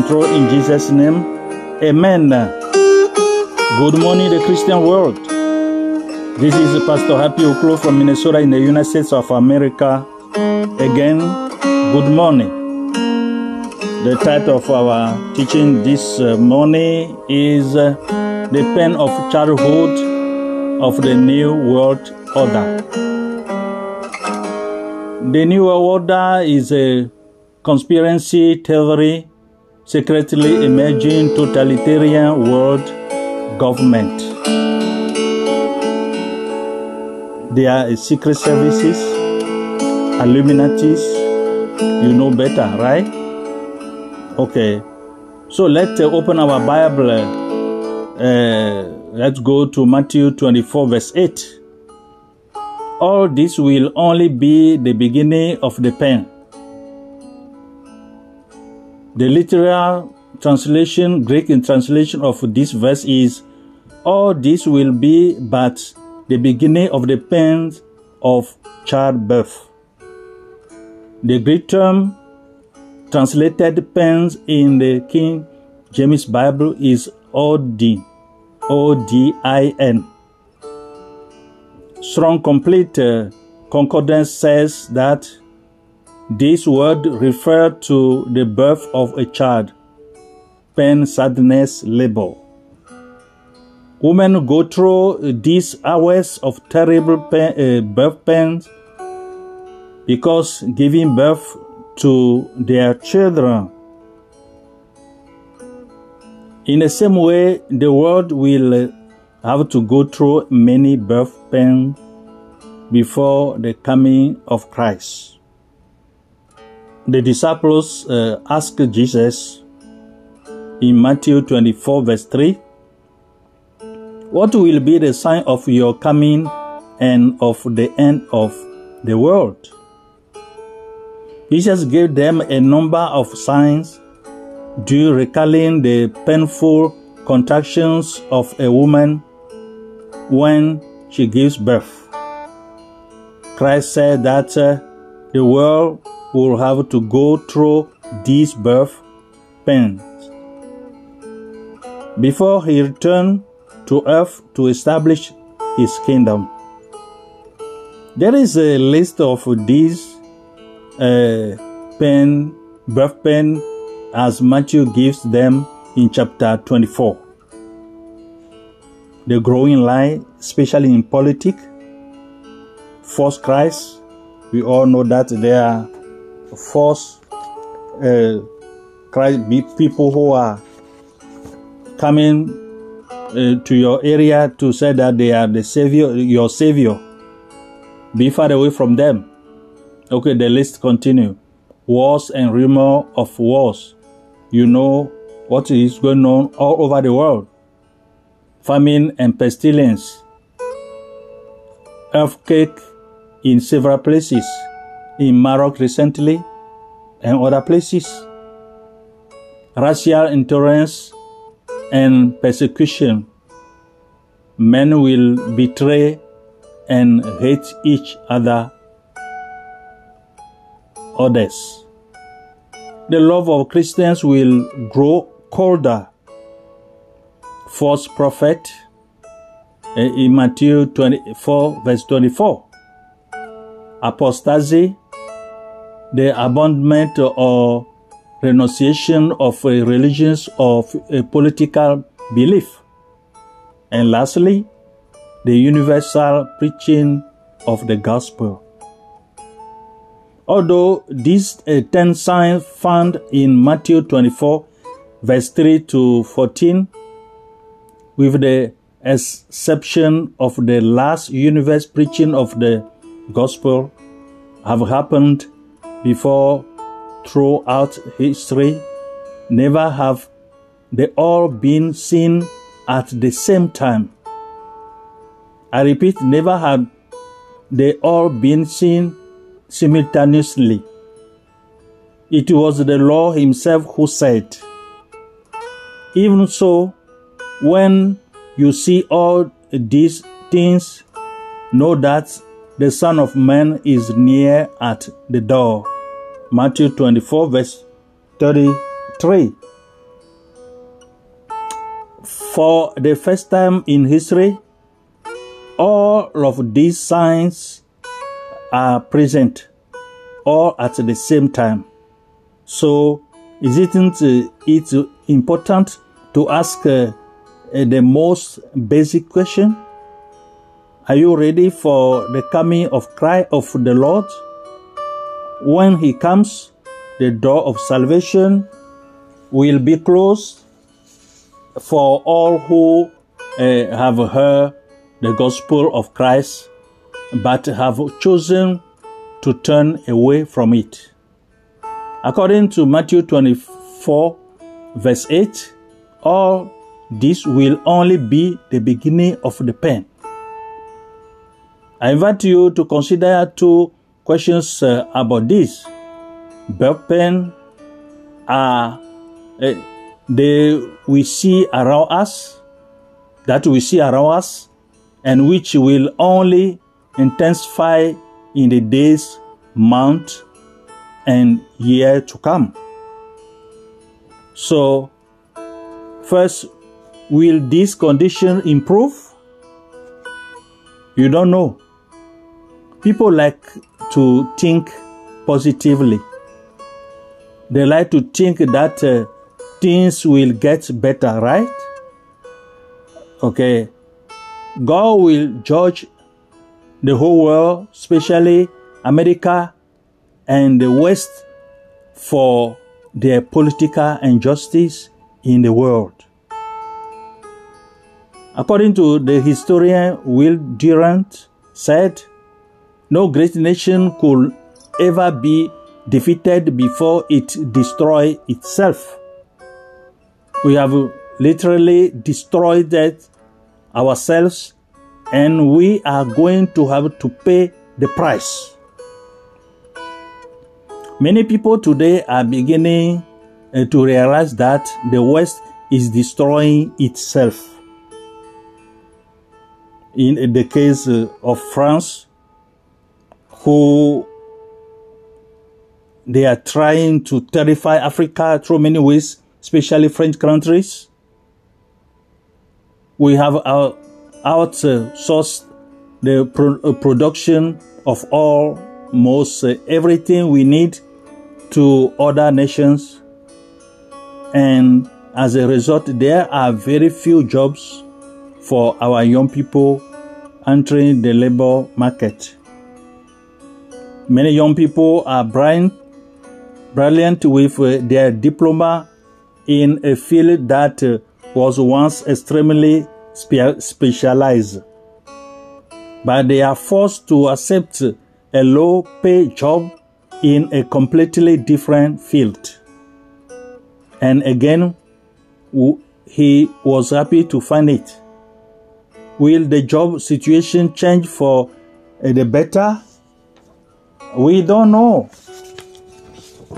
control in Jesus' name. Amen. Good morning, the Christian world. This is Pastor Happy Oklo from Minnesota in the United States of America. Again, good morning. The title of our teaching this uh, morning is uh, The Pen of Childhood of the New World Order. The New World Order is a conspiracy theory secretly emerging totalitarian world government. There are secret services, Illuminatis. You know better, right? Okay. So let's uh, open our Bible. Uh, let's go to Matthew 24, verse 8. All this will only be the beginning of the pen. The literal translation, Greek translation of this verse is All this will be but the beginning of the pains of childbirth. The Greek term translated pains in the King James Bible is Odin, O D I N. Strong Complete uh, Concordance says that this word referred to the birth of a child, pain, sadness, labor. Women go through these hours of terrible pain, uh, birth pains because giving birth to their children. In the same way, the world will have to go through many birth pains before the coming of Christ. The disciples uh, asked Jesus in Matthew 24, verse 3 What will be the sign of your coming and of the end of the world? Jesus gave them a number of signs, due recalling the painful contractions of a woman when she gives birth. Christ said that uh, the world will have to go through these birth pains before he returned to earth to establish his kingdom. There is a list of these uh, pain, birth pain, as Matthew gives them in chapter 24. The growing lie, especially in politics, false Christ. We all know that there are false uh, people who are coming uh, to your area to say that they are the savior, your savior. Be far away from them. Okay, the list continue. Wars and rumor of wars. You know what is going on all over the world. Famine and pestilence. Earthquake in several places. In Morocco recently and other places. Racial intolerance and persecution. Men will betray and hate each other others. The love of Christians will grow colder. False prophet eh, in Matthew 24, verse 24. Apostasy, the abandonment or renunciation of a religious or a political belief. And lastly, the universal preaching of the gospel. Although these uh, 10 signs found in Matthew 24, verse 3 to 14, with the exception of the last universe preaching of the gospel, have happened before throughout history, never have they all been seen at the same time. I repeat, never have they all been seen simultaneously. It was the Lord Himself who said, Even so, when you see all these things, know that the Son of Man is near at the door. Matthew 24, verse 33. For the first time in history, all of these signs are present all at the same time. So, isn't it important to ask uh, the most basic question? Are you ready for the coming of Christ of the Lord? When he comes, the door of salvation will be closed for all who uh, have heard the gospel of Christ but have chosen to turn away from it. According to Matthew 24, verse 8, all this will only be the beginning of the pain. I invite you to consider two questions uh, about this. Pain are uh, they we see around us, that we see around us, and which will only intensify in the days, months, and year to come. So, first, will this condition improve? You don't know. People like to think positively. They like to think that uh, things will get better, right? Okay. God will judge the whole world, especially America and the West, for their political injustice in the world. According to the historian Will Durant said, no great nation could ever be defeated before it destroy itself. We have literally destroyed it ourselves and we are going to have to pay the price. Many people today are beginning uh, to realize that the West is destroying itself. In the case uh, of France, who they are trying to terrify Africa through many ways, especially French countries. We have our outsourced the uh, production of almost uh, everything we need to other nations. And as a result, there are very few jobs for our young people entering the labor market. Many young people are brilliant, brilliant with uh, their diploma in a field that uh, was once extremely spe- specialized. But they are forced to accept a low pay job in a completely different field. And again, he was happy to find it. Will the job situation change for uh, the better? We don't know.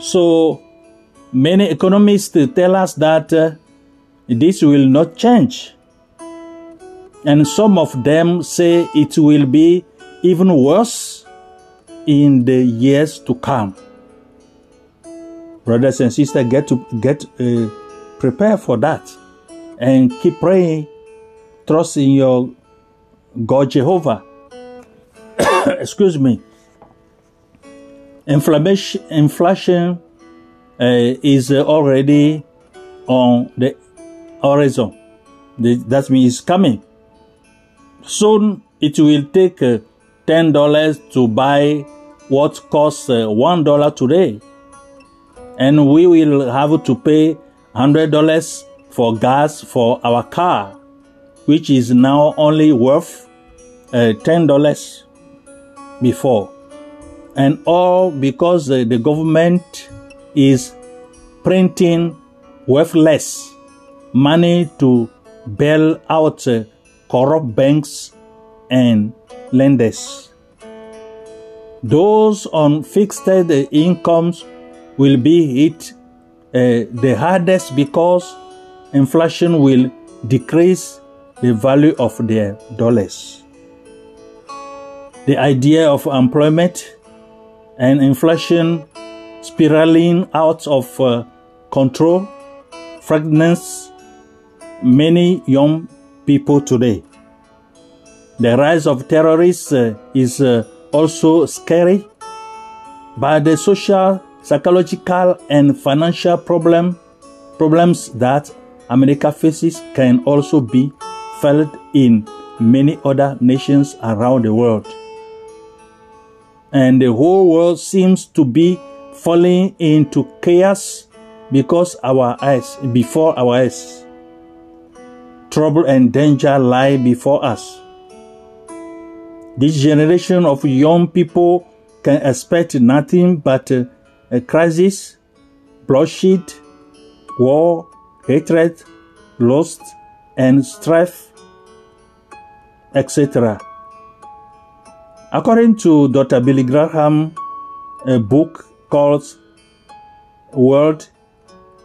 So many economists tell us that uh, this will not change. And some of them say it will be even worse in the years to come. Brothers and sisters, get to get uh, prepared for that, and keep praying, trust in your God Jehovah. Excuse me. Inflammation, inflation uh, is already on the horizon. That means it's coming. Soon it will take uh, $10 to buy what costs uh, $1 today. And we will have to pay $100 for gas for our car, which is now only worth uh, $10 before. And all because uh, the government is printing worthless money to bail out uh, corrupt banks and lenders. Those on fixed incomes will be hit uh, the hardest because inflation will decrease the value of their dollars. The idea of employment and inflation spiraling out of uh, control fragments many young people today. The rise of terrorists uh, is uh, also scary, but the social, psychological, and financial problem problems that America faces can also be felt in many other nations around the world. And the whole world seems to be falling into chaos because our eyes before our eyes. Trouble and danger lie before us. This generation of young people can expect nothing but a crisis, bloodshed, war, hatred, lust, and strife, etc. According to Dr. Billy Graham, a book called World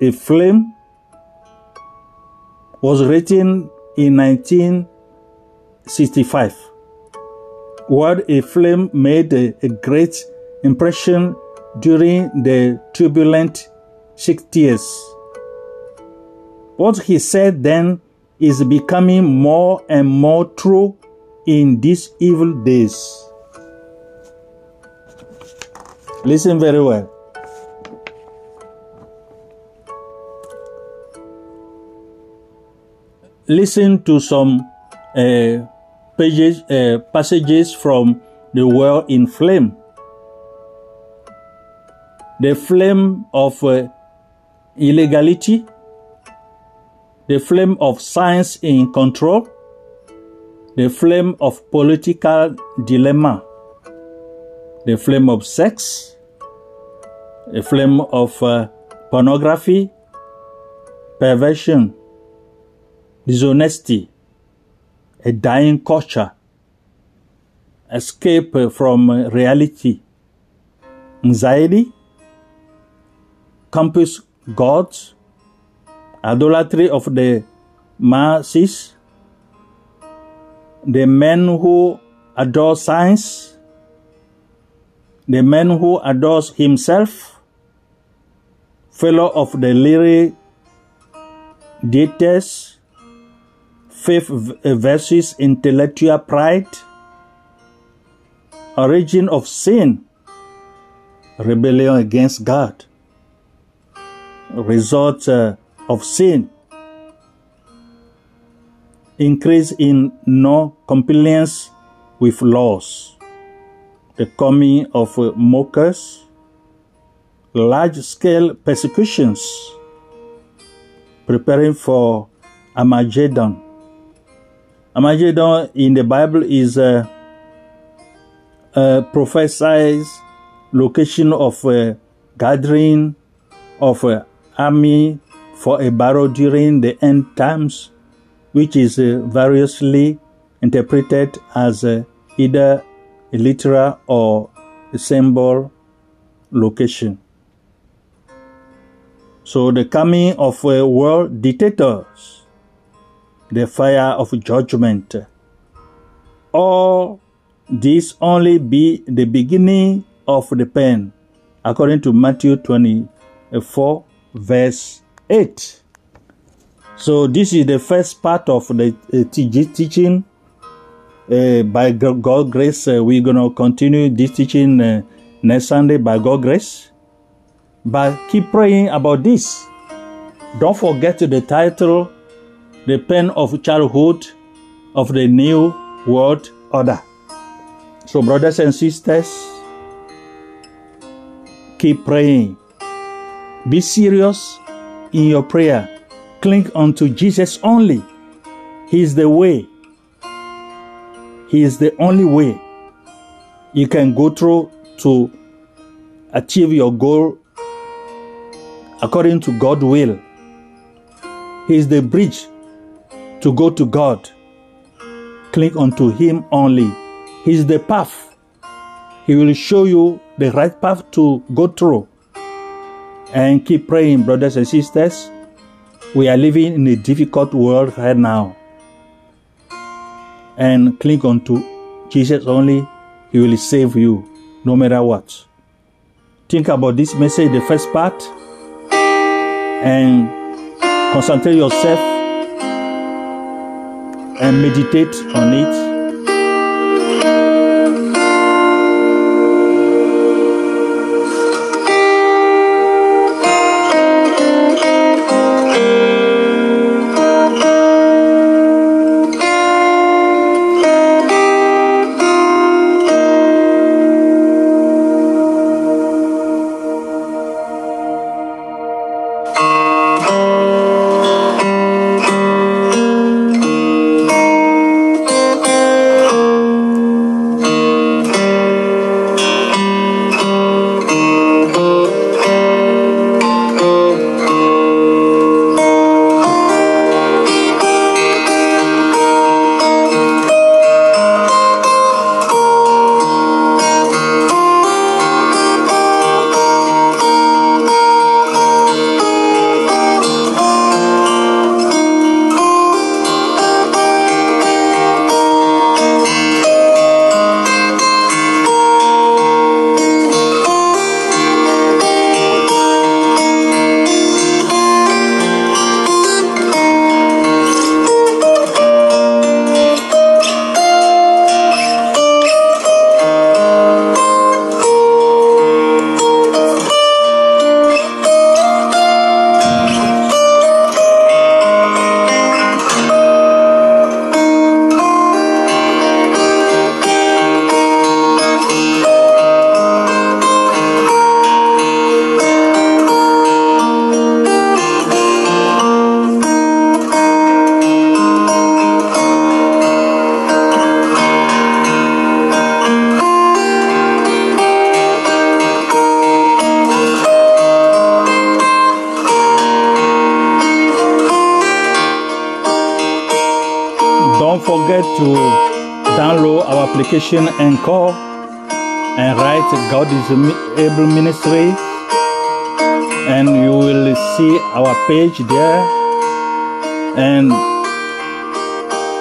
Aflame was written in 1965. Word a Flame made a, a great impression during the turbulent 60s. What he said then is becoming more and more true in these evil days. Listen very well. listen to some uh, pages, uh, passages from the world in flame. The flame of uh, illegality, the flame of science in control, the flame of political dilemma, the flame of sex, the flame of uh, pornography, perversion, dishonesty, a dying culture, escape from reality, anxiety, campus gods, idolatry of the masses, the men who adore science, the man who adores himself, fellow of the lyric deities, faith versus intellectual pride, origin of sin, rebellion against God, result uh, of sin, increase in no compliance with laws, the coming of uh, mockers, large scale persecutions, preparing for Armageddon, Armageddon in the Bible is a, a prophesied location of a gathering of an army for a battle during the end times, which is uh, variously interpreted as uh, either a literal or a symbol location. So the coming of uh, world dictators the fire of judgment. All this only be the beginning of the pain, according to Matthew 24, verse 8. So, this is the first part of the uh, teaching. Uh, by God grace, uh, we're going to continue this teaching uh, next Sunday by God grace. But keep praying about this. Don't forget the title the pen of childhood of the new world order. So, brothers and sisters, keep praying. Be serious in your prayer. Cling unto Jesus only. He is the way. He is the only way you can go through to achieve your goal according to God's will. He is the bridge to go to God. Cling unto Him only. He is the path. He will show you the right path to go through. And keep praying, brothers and sisters. We are living in a difficult world right now. And cling unto Jesus only. He will save you no matter what. think about this message, the first part, and concentrate yourself and meditate on it. To download our application Anchor and write God is Able Ministry, and you will see our page there. And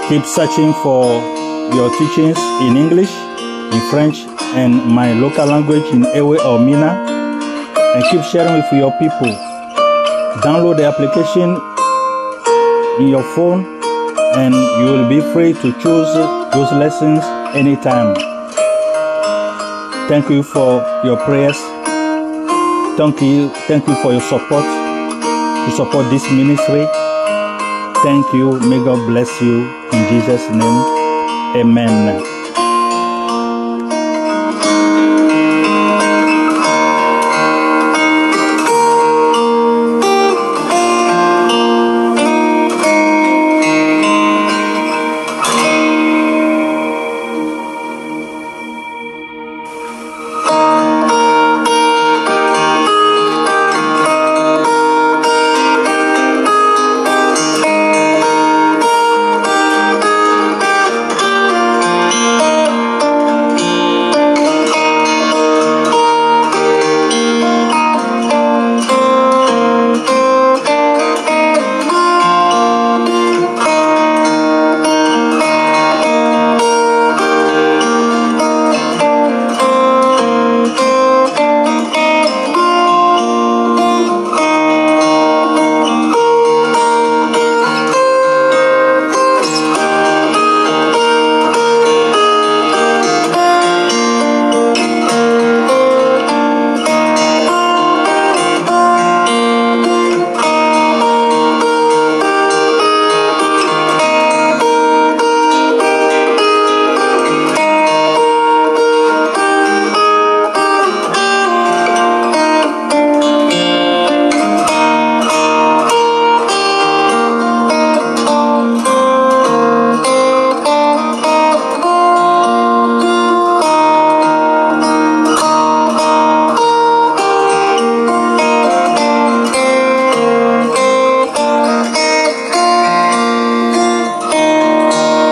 keep searching for your teachings in English, in French, and my local language in Ewe or Mina, and keep sharing with your people. Download the application in your phone and you will be free to choose those lessons anytime. Thank you for your prayers. Thank you, thank you for your support to support this ministry. Thank you. May God bless you in Jesus' name. Amen.